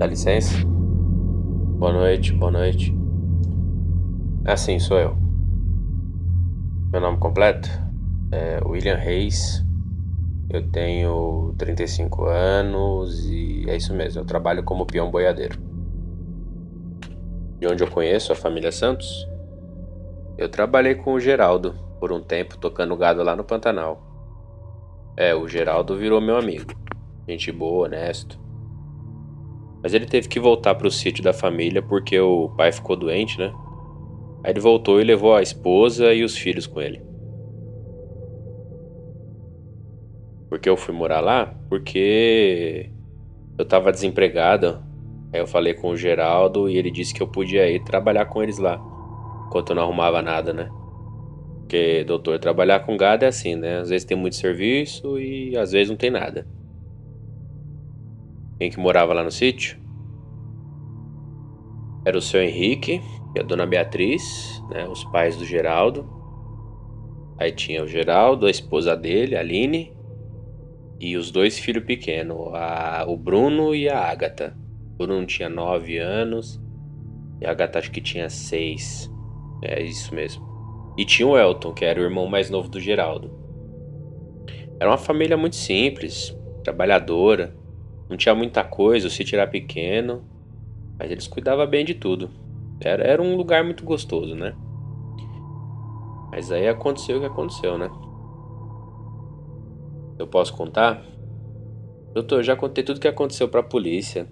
Dá licença? Boa noite, boa noite. Assim, sou eu. Meu nome completo é William Reis. Eu tenho 35 anos e é isso mesmo, eu trabalho como peão boiadeiro. De onde eu conheço a família Santos? Eu trabalhei com o Geraldo por um tempo tocando gado lá no Pantanal. É, o Geraldo virou meu amigo. Gente boa, honesto. Mas ele teve que voltar para o sítio da família porque o pai ficou doente, né? Aí ele voltou e levou a esposa e os filhos com ele. Por que eu fui morar lá? Porque eu tava desempregado. Aí eu falei com o Geraldo e ele disse que eu podia ir trabalhar com eles lá. Enquanto eu não arrumava nada, né? Porque, doutor, trabalhar com gado é assim, né? Às vezes tem muito serviço e às vezes não tem nada. Quem que morava lá no sítio? Era o seu Henrique e a dona Beatriz, né, os pais do Geraldo. Aí tinha o Geraldo, a esposa dele, a Aline, e os dois filhos pequenos, a, o Bruno e a Agatha. O Bruno tinha nove anos e a Agatha acho que tinha seis. É isso mesmo. E tinha o Elton, que era o irmão mais novo do Geraldo. Era uma família muito simples, trabalhadora. Não tinha muita coisa, o sítio era pequeno, mas eles cuidavam bem de tudo. Era, era um lugar muito gostoso, né? Mas aí aconteceu o que aconteceu, né? Eu posso contar? Doutor, eu já contei tudo o que aconteceu pra polícia.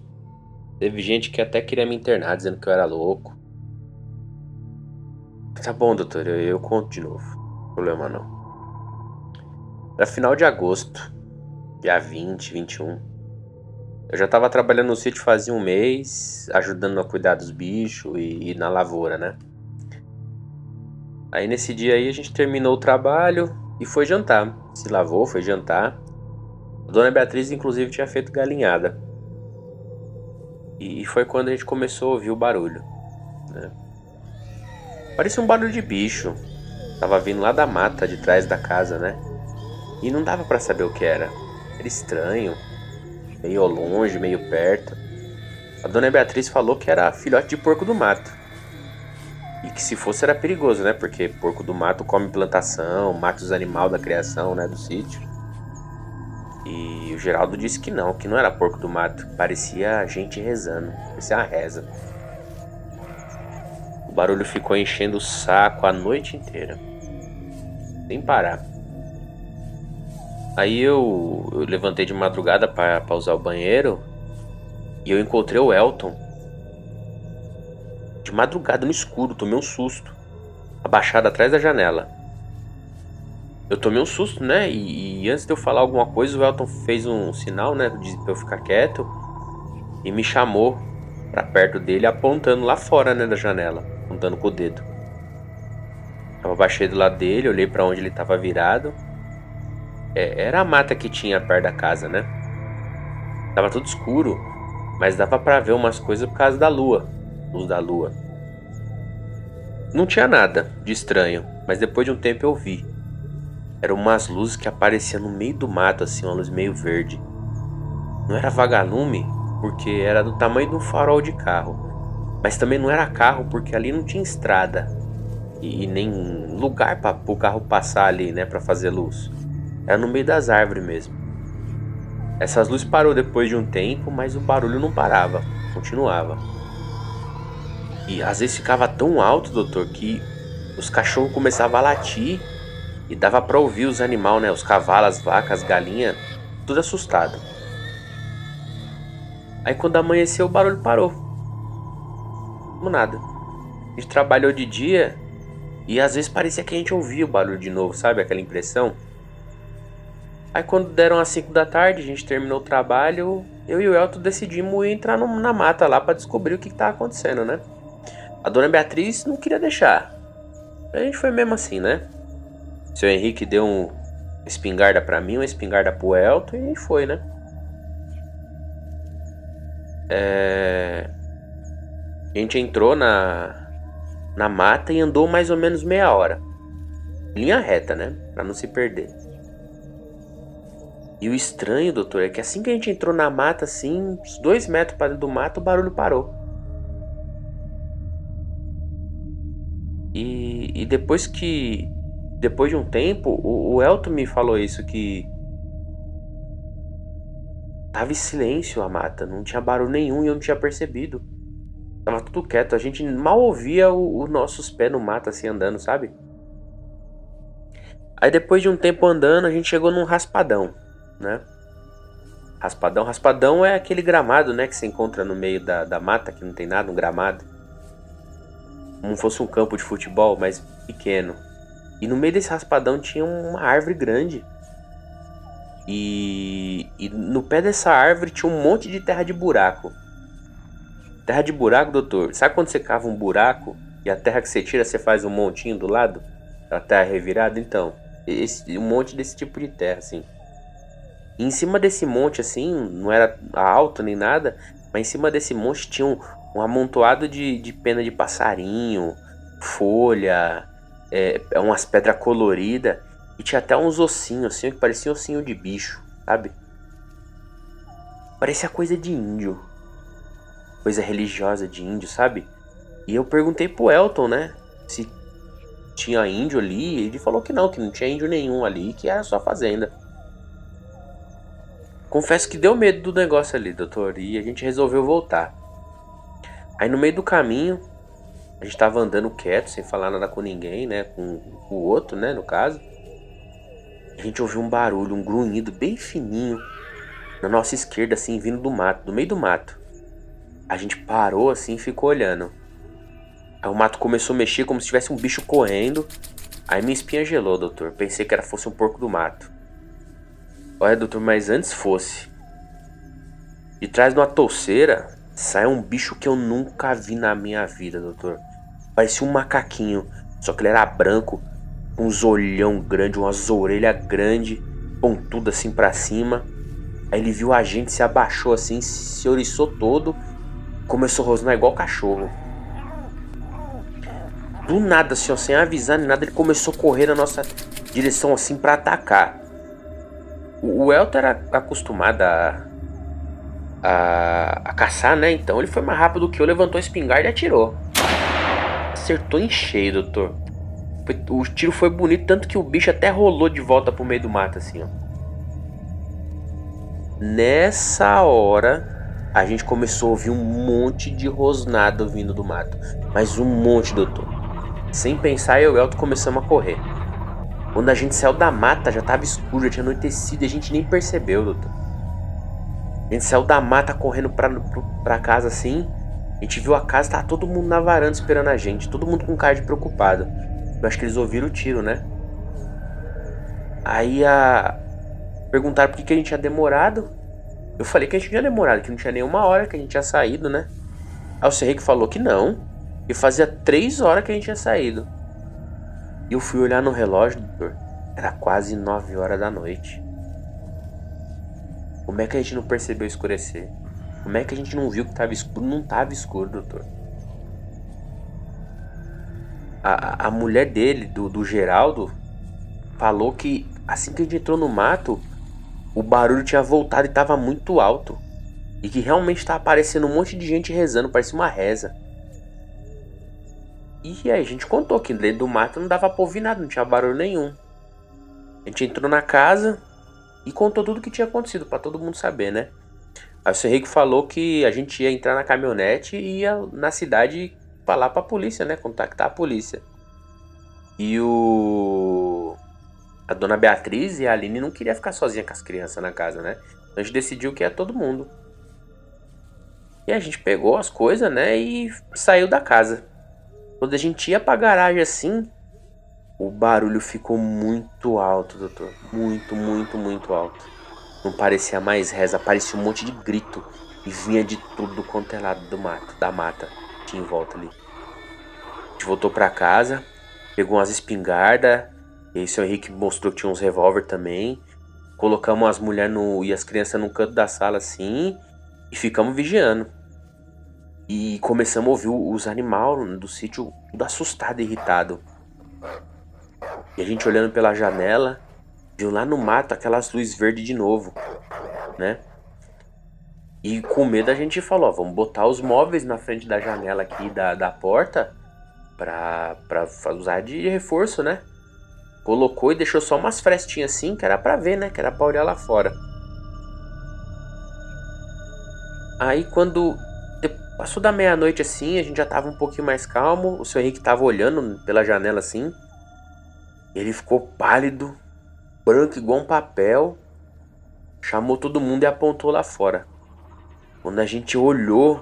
Teve gente que até queria me internar dizendo que eu era louco. Tá bom, doutor, eu, eu conto de novo. Problema não. Era final de agosto, dia 20, 21. Eu já estava trabalhando no sítio fazia um mês, ajudando a cuidar dos bichos e, e, na lavoura, né? Aí nesse dia aí a gente terminou o trabalho e foi jantar. Se lavou, foi jantar. A dona Beatriz, inclusive, tinha feito galinhada. E foi quando a gente começou a ouvir o barulho. Né? Parecia um barulho de bicho. Tava vindo lá da mata de trás da casa, né? E não dava para saber o que era. Era estranho meio longe, meio perto. A dona Beatriz falou que era filhote de porco do mato. E que se fosse era perigoso, né? Porque porco do mato come plantação, mata os animais da criação, né? Do sítio. E o Geraldo disse que não, que não era porco do mato. Parecia gente rezando. Parecia uma reza. O barulho ficou enchendo o saco a noite inteira. Sem parar. Aí eu, eu levantei de madrugada para usar o banheiro e eu encontrei o Elton. De madrugada no escuro, tomei um susto. Abaixado atrás da janela. Eu tomei um susto, né? E, e, antes de eu falar alguma coisa, o Elton fez um sinal, né? De, pra eu ficar quieto. E me chamou para perto dele, apontando lá fora, né? Da janela. Apontando com o dedo. Eu abaixei do lado dele, olhei para onde ele estava virado. É, era a mata que tinha perto da casa, né? Tava tudo escuro, mas dava para ver umas coisas por causa da lua, luz da lua. Não tinha nada de estranho, mas depois de um tempo eu vi. Eram umas luzes que apareciam no meio do mato, assim, uma luz meio verde. Não era vagalume, porque era do tamanho de um farol de carro. Mas também não era carro, porque ali não tinha estrada. E nem lugar para o carro passar ali, né, para fazer luz. Era no meio das árvores mesmo. Essas luzes parou depois de um tempo, mas o barulho não parava, continuava. E às vezes ficava tão alto, doutor, que os cachorros começavam a latir e dava para ouvir os animais, né, os cavalos, as vacas, as galinhas, tudo assustado. Aí quando amanheceu o barulho parou. Como nada. A gente trabalhou de dia e às vezes parecia que a gente ouvia o barulho de novo, sabe? Aquela impressão. Aí quando deram as 5 da tarde, a gente terminou o trabalho, eu e o Elton decidimos entrar no, na mata lá para descobrir o que, estava acontecendo, né? A dona Beatriz não queria deixar. A gente foi mesmo assim, né? O seu Henrique deu um espingarda para mim, uma espingarda pro Elton e foi, né? É... A gente entrou na, na mata e andou mais ou menos meia hora. Linha reta, né? Pra não se perder. E o estranho, doutor, é que assim que a gente entrou na mata, assim, uns dois metros para dentro do mato, o barulho parou. E, e depois que. Depois de um tempo, o, o Elton me falou isso, que. Tava em silêncio a mata, não tinha barulho nenhum e eu não tinha percebido. Tava tudo quieto, a gente mal ouvia os nossos pés no mato assim andando, sabe? Aí depois de um tempo andando, a gente chegou num raspadão né? Raspadão. Raspadão é aquele gramado, né? Que se encontra no meio da, da mata, que não tem nada, um gramado. Como fosse um campo de futebol, mas pequeno. E no meio desse raspadão tinha uma árvore grande. E, e no pé dessa árvore tinha um monte de terra de buraco. Terra de buraco, doutor. Sabe quando você cava um buraco e a terra que você tira você faz um montinho do lado? A terra revirada? Então, esse, um monte desse tipo de terra, assim. E em cima desse monte, assim, não era alto nem nada, mas em cima desse monte tinha um, um amontoado de, de pena de passarinho, folha, é, umas pedras coloridas, e tinha até uns ossinhos, assim, que parecia ossinho de bicho, sabe? Parecia coisa de índio. Coisa religiosa de índio, sabe? E eu perguntei pro Elton, né? Se tinha índio ali. Ele falou que não, que não tinha índio nenhum ali, que era só fazenda. Confesso que deu medo do negócio ali, doutor, e a gente resolveu voltar. Aí no meio do caminho, a gente tava andando quieto, sem falar nada com ninguém, né? Com o outro, né? No caso. A gente ouviu um barulho, um grunhido bem fininho na nossa esquerda, assim, vindo do mato, do meio do mato. A gente parou assim e ficou olhando. Aí o mato começou a mexer como se tivesse um bicho correndo. Aí minha espinha gelou, doutor. Pensei que era fosse um porco do mato. Olha, doutor, mas antes fosse. De trás de uma touceira sai um bicho que eu nunca vi na minha vida, doutor. Parecia um macaquinho, só que ele era branco, com uns olhão grande, umas orelhas grandes, pontudo assim para cima. Aí ele viu a gente, se abaixou assim, se oriçou todo, começou a rosnar igual cachorro. Do nada, assim, ó, sem avisar nem nada, ele começou a correr na nossa direção assim para atacar. O Elton era acostumado a, a, a, caçar, né? Então ele foi mais rápido que eu, levantou a espingarda e atirou. Acertou em cheio, doutor. O tiro foi bonito, tanto que o bicho até rolou de volta pro meio do mato, assim, ó. Nessa hora, a gente começou a ouvir um monte de rosnado vindo do mato. Mas um monte, doutor. Sem pensar, eu e o Elton começamos a correr. Quando a gente saiu da mata, já tava escuro, já tinha anoitecido e a gente nem percebeu, doutor. A gente saiu da mata correndo pra, pra casa assim. A gente viu a casa, tava todo mundo na varanda esperando a gente. Todo mundo com cara de preocupado. Eu acho que eles ouviram o tiro, né? Aí a. Perguntaram por que, que a gente tinha demorado. Eu falei que a gente tinha demorado, que não tinha nenhuma hora que a gente tinha saído, né? Aí o Serrique falou que não. E fazia três horas que a gente tinha saído. Eu fui olhar no relógio, doutor. Era quase 9 horas da noite. Como é que a gente não percebeu escurecer? Como é que a gente não viu que estava escuro? Não estava escuro, doutor. A, a mulher dele, do, do Geraldo, falou que assim que a gente entrou no mato, o barulho tinha voltado e estava muito alto. E que realmente estava aparecendo um monte de gente rezando, parecia uma reza. E aí a gente contou que dentro do mato não dava pra ouvir nada, não tinha barulho nenhum. A gente entrou na casa e contou tudo o que tinha acontecido para todo mundo saber, né? Aí o seu Henrique falou que a gente ia entrar na caminhonete e ia na cidade falar pra polícia, né? Contactar a polícia. E o. A dona Beatriz e a Aline não queria ficar sozinha com as crianças na casa, né? Então a gente decidiu que ia todo mundo. E a gente pegou as coisas, né? E saiu da casa. Quando a gente ia pra garagem assim, o barulho ficou muito alto, doutor. Muito, muito, muito alto. Não parecia mais reza, parecia um monte de grito. E vinha de tudo quanto é lado do mato, da mata. Tinha em volta ali. A gente voltou pra casa, pegou umas espingardas. E aí o seu Henrique mostrou que tinha uns revólver também. Colocamos as mulheres e as crianças no canto da sala assim. E ficamos vigiando. E começamos a ouvir os animais do sítio tudo assustado e irritado. E a gente olhando pela janela viu lá no mato aquelas luzes verdes de novo, né? E com medo a gente falou, ó, vamos botar os móveis na frente da janela aqui da, da porta pra, pra usar de reforço, né? Colocou e deixou só umas frestinhas assim, que era pra ver, né? Que era pra olhar lá fora. Aí quando passou da meia-noite assim, a gente já tava um pouquinho mais calmo. O seu Henrique tava olhando pela janela assim. Ele ficou pálido, branco igual um papel. Chamou todo mundo e apontou lá fora. Quando a gente olhou,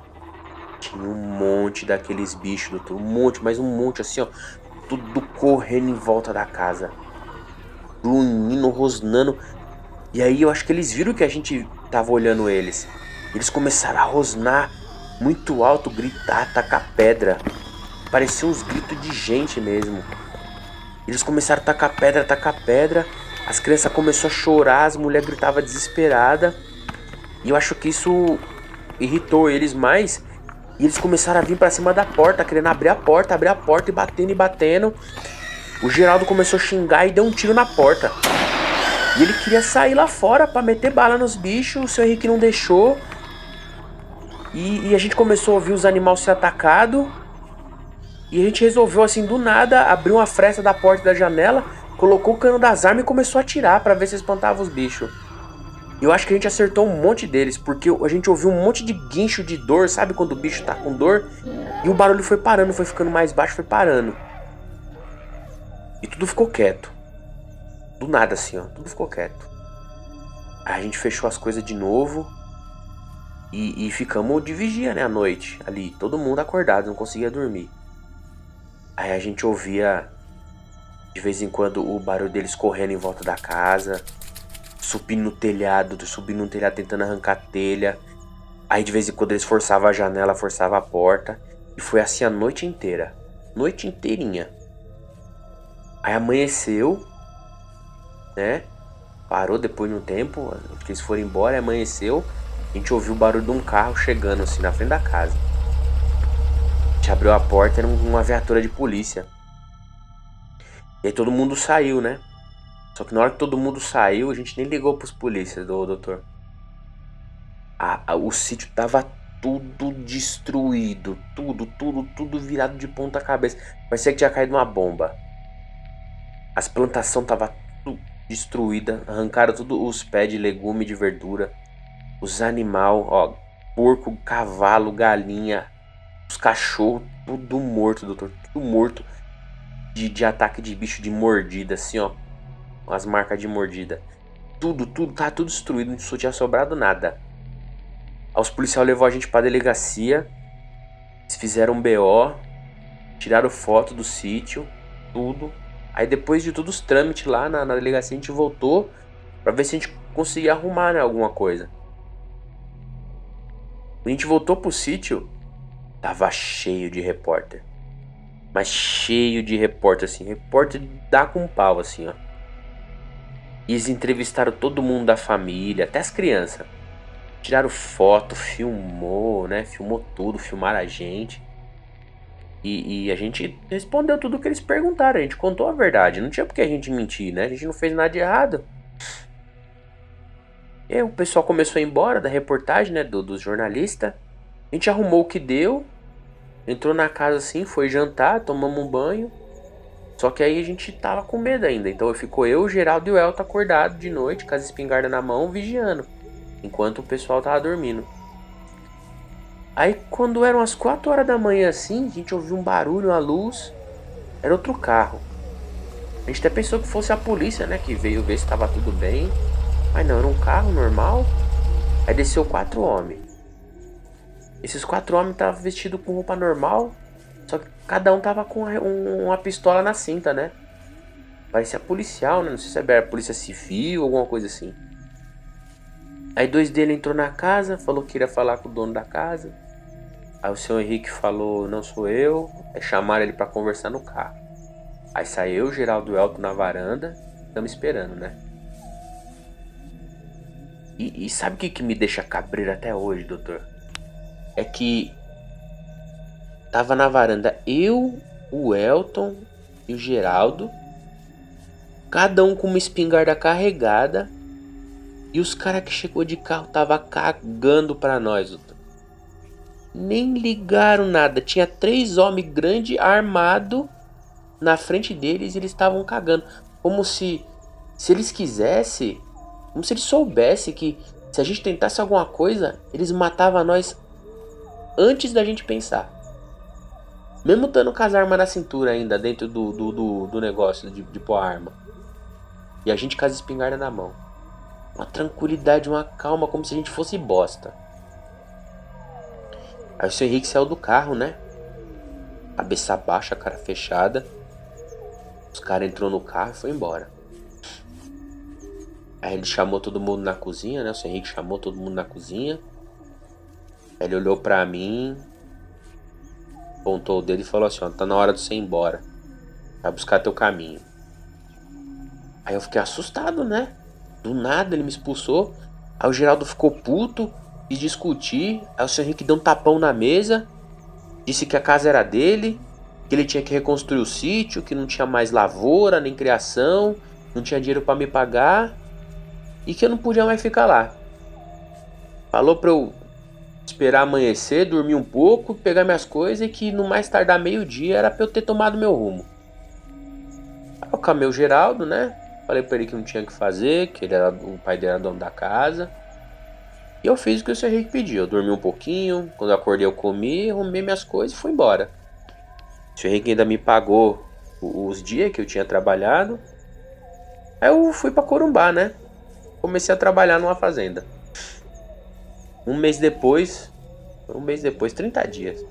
tinha um monte daqueles bichos, doutor. Um monte, mas um monte assim, ó. Tudo correndo em volta da casa. Grunhindo, rosnando. E aí eu acho que eles viram que a gente tava olhando eles. Eles começaram a rosnar muito alto, gritar, tacar pedra. Parecia uns gritos de gente mesmo. Eles começaram a tacar pedra, tacar pedra. As crianças começaram a chorar, as mulheres gritavam desesperada. E eu acho que isso irritou eles mais. E eles começaram a vir para cima da porta, querendo abrir a porta, abrir a porta e batendo e batendo. O Geraldo começou a xingar e deu um tiro na porta. E ele queria sair lá fora para meter bala nos bichos, o seu Henrique não deixou. E, e, a gente começou a ouvir os animais ser atacados. E a gente resolveu, assim, do nada, abrir uma fresta da porta da janela, colocou o cano das armas e começou a atirar para ver se espantava os bichos. Eu acho que a gente acertou um monte deles, porque a gente ouviu um monte de guincho de dor, sabe quando o bicho tá com dor? E o barulho foi parando, foi ficando mais baixo, foi parando. E tudo ficou quieto. Do nada assim, ó, tudo ficou quieto. Aí a gente fechou as coisas de novo e, e ficamos de vigia, né, à noite, ali, todo mundo acordado, não conseguia dormir. Aí a gente ouvia de vez em quando o barulho deles correndo em volta da casa subindo no telhado, subindo no telhado tentando arrancar a telha. Aí de vez em quando eles forçavam a janela, forçavam a porta. E foi assim a noite inteira. Noite inteirinha. Aí amanheceu, né? Parou depois de um tempo, que eles foram embora, amanheceu. A gente ouviu o barulho de um carro chegando assim na frente da casa. A gente abriu a porta, era uma viatura de polícia. E aí todo mundo saiu, né? Só que na hora que todo mundo saiu, a gente nem ligou pros polícias, do doutor. A, a, o sítio tava tudo destruído. Tudo, tudo, tudo virado de ponta cabeça. Parecia que tinha caído uma bomba. As plantações tava tudo destruída. Arrancaram todos os pés de legume de verdura. Os animal, ó, porco, cavalo, galinha, os cachorros, tudo morto, doutor. Tudo morto. De, de ataque de bicho de mordida, assim, ó as marcas de mordida. Tudo, tudo, tá tudo destruído, não tinha sobrado nada. Os policiais levou a gente pra delegacia, fizeram um BO, tiraram foto do sítio, tudo. Aí depois de todos os trâmites lá na, na delegacia, a gente voltou pra ver se a gente conseguia arrumar né, alguma coisa. A gente voltou pro sítio, tava cheio de repórter. Mas cheio de repórter, assim. Repórter dá com pau, assim, ó. E eles entrevistaram todo mundo da família, até as crianças. Tiraram foto, filmou, né? Filmou tudo, filmaram a gente. E, e, a gente respondeu tudo o que eles perguntaram. A gente contou a verdade. Não tinha porque a gente mentir, né? A gente não fez nada de errado. E o pessoal começou a ir embora da reportagem, né? Do, dos jornalistas. A gente arrumou o que deu. Entrou na casa assim, foi jantar, tomamos um banho. Só que aí a gente tava com medo ainda. Então ficou eu, Geraldo e o Elton acordado de noite, com as espingardas na mão, vigiando. Enquanto o pessoal tava dormindo. Aí quando eram as 4 horas da manhã assim, a gente ouviu um barulho, uma luz. Era outro carro. A gente até pensou que fosse a polícia, né? Que veio ver se estava tudo bem. Mas não, era um carro normal. Aí desceu quatro homens. Esses quatro homens estavam vestidos com roupa normal, só que cada um tava com uma pistola na cinta, né? Parecia policial, né? Não sei se era polícia civil ou alguma coisa assim. Aí dois dele entrou na casa, falou que iria falar com o dono da casa. Aí o senhor Henrique falou, não sou eu. Aí chamaram ele para conversar no carro. Aí saiu o Geraldo Elton na varanda. Estamos esperando, né? E, e sabe o que, que me deixa cabreiro até hoje, doutor? É que Tava na varanda eu, o Elton e o Geraldo. Cada um com uma espingarda carregada. E os caras que chegou de carro tava cagando pra nós, doutor. Nem ligaram nada. Tinha três homens grandes armados na frente deles e eles estavam cagando. Como se, se eles quisessem, como se eles soubessem que se a gente tentasse alguma coisa, eles matavam nós antes da gente pensar. Mesmo estando com as armas na cintura ainda, dentro do, do, do, do negócio de, de pôr arma. E a gente com as espingardas na mão. Uma tranquilidade, uma calma, como se a gente fosse bosta. Aí o seu Henrique saiu do carro, né? Cabeça baixa, cara fechada. Os caras entrou no carro e foi embora. Aí ele chamou todo mundo na cozinha, né? O seu Henrique chamou todo mundo na cozinha. Ele olhou pra mim, apontou o dedo e falou assim: ó, tá na hora de você ir embora. Vai buscar teu caminho. Aí eu fiquei assustado, né? Do nada ele me expulsou. Aí o Geraldo ficou puto e discutir. Aí o seu Henrique deu um tapão na mesa. Disse que a casa era dele. Que ele tinha que reconstruir o sítio. Que não tinha mais lavoura nem criação. Não tinha dinheiro para me pagar. E que eu não podia mais ficar lá. Falou pra eu esperar amanhecer, dormir um pouco, pegar minhas coisas e que no mais tardar meio-dia era pra eu ter tomado meu rumo. Aí eu camei o Geraldo, né? Falei pra ele que não tinha o que fazer, que ele era, o pai dele era dono da casa. E eu fiz o que o Sr. Henrique pediu. Eu dormi um pouquinho, quando eu acordei eu comi, arrumei minhas coisas e fui embora. O Sr. Henrique ainda me pagou os dias que eu tinha trabalhado. Aí eu fui para Corumbá, né? Comecei a trabalhar numa fazenda. Um mês depois, um mês depois, 30 dias.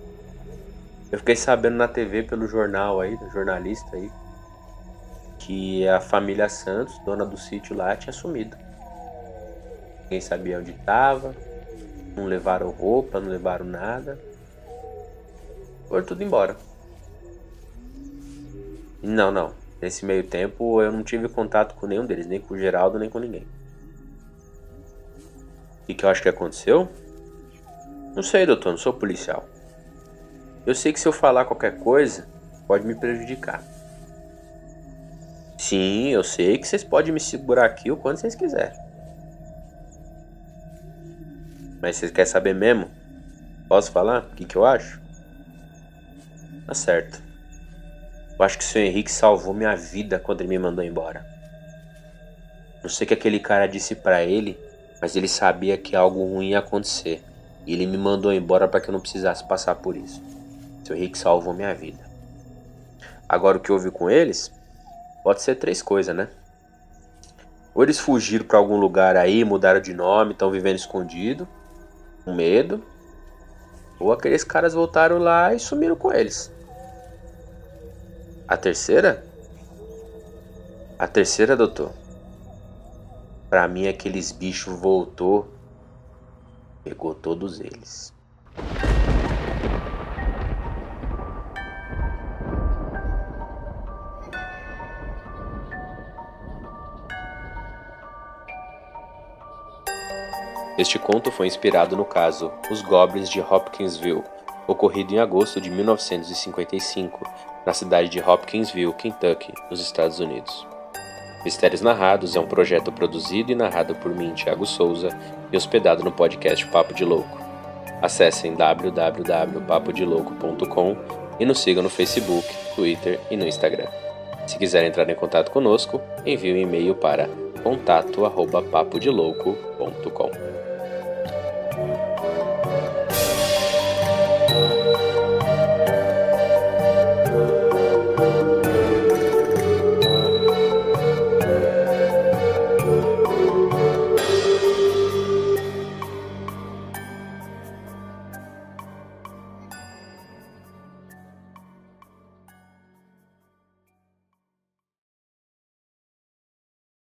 Eu fiquei sabendo na TV pelo jornal aí, do jornalista aí, que a família Santos, dona do sítio lá, tinha sumido. Ninguém sabia onde estava, não levaram roupa, não levaram nada. Foram tudo embora. Não, não. Nesse meio tempo eu não tive contato com nenhum deles, nem com o Geraldo, nem com ninguém. O que eu acho que aconteceu? Não sei, doutor, não sou policial. Eu sei que se eu falar qualquer coisa, pode me prejudicar. Sim, eu sei que vocês podem me segurar aqui o quanto vocês quiserem. Mas vocês querem saber mesmo? Posso falar o que, que eu acho? Tá certo. Eu acho que o seu Henrique salvou minha vida quando ele me mandou embora. Não sei o que aquele cara disse para ele, mas ele sabia que algo ruim ia acontecer. E ele me mandou embora para que eu não precisasse passar por isso. Seu Rick salvou minha vida. Agora o que houve com eles? Pode ser três coisas, né? Ou eles fugiram para algum lugar aí, mudaram de nome, estão vivendo escondido, com medo. Ou aqueles caras voltaram lá e sumiram com eles. A terceira? A terceira, doutor, Pra mim, aqueles bichos voltou, pegou todos eles. Este conto foi inspirado no caso Os Goblins de Hopkinsville, ocorrido em agosto de 1955, na cidade de Hopkinsville, Kentucky, nos Estados Unidos. Mistérios Narrados é um projeto produzido e narrado por mim, Thiago Souza, e hospedado no podcast Papo de Louco. Acessem www.papodelouco.com e nos sigam no Facebook, Twitter e no Instagram. Se quiserem entrar em contato conosco, envie um e-mail para contato@papodelouco.com.